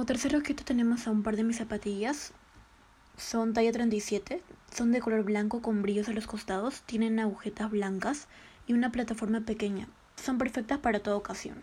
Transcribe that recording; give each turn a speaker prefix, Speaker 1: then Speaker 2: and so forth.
Speaker 1: Como tercer objeto tenemos a un par de mis zapatillas. Son talla 37, son de color blanco con brillos a los costados, tienen agujetas blancas y una plataforma pequeña. Son perfectas para toda ocasión.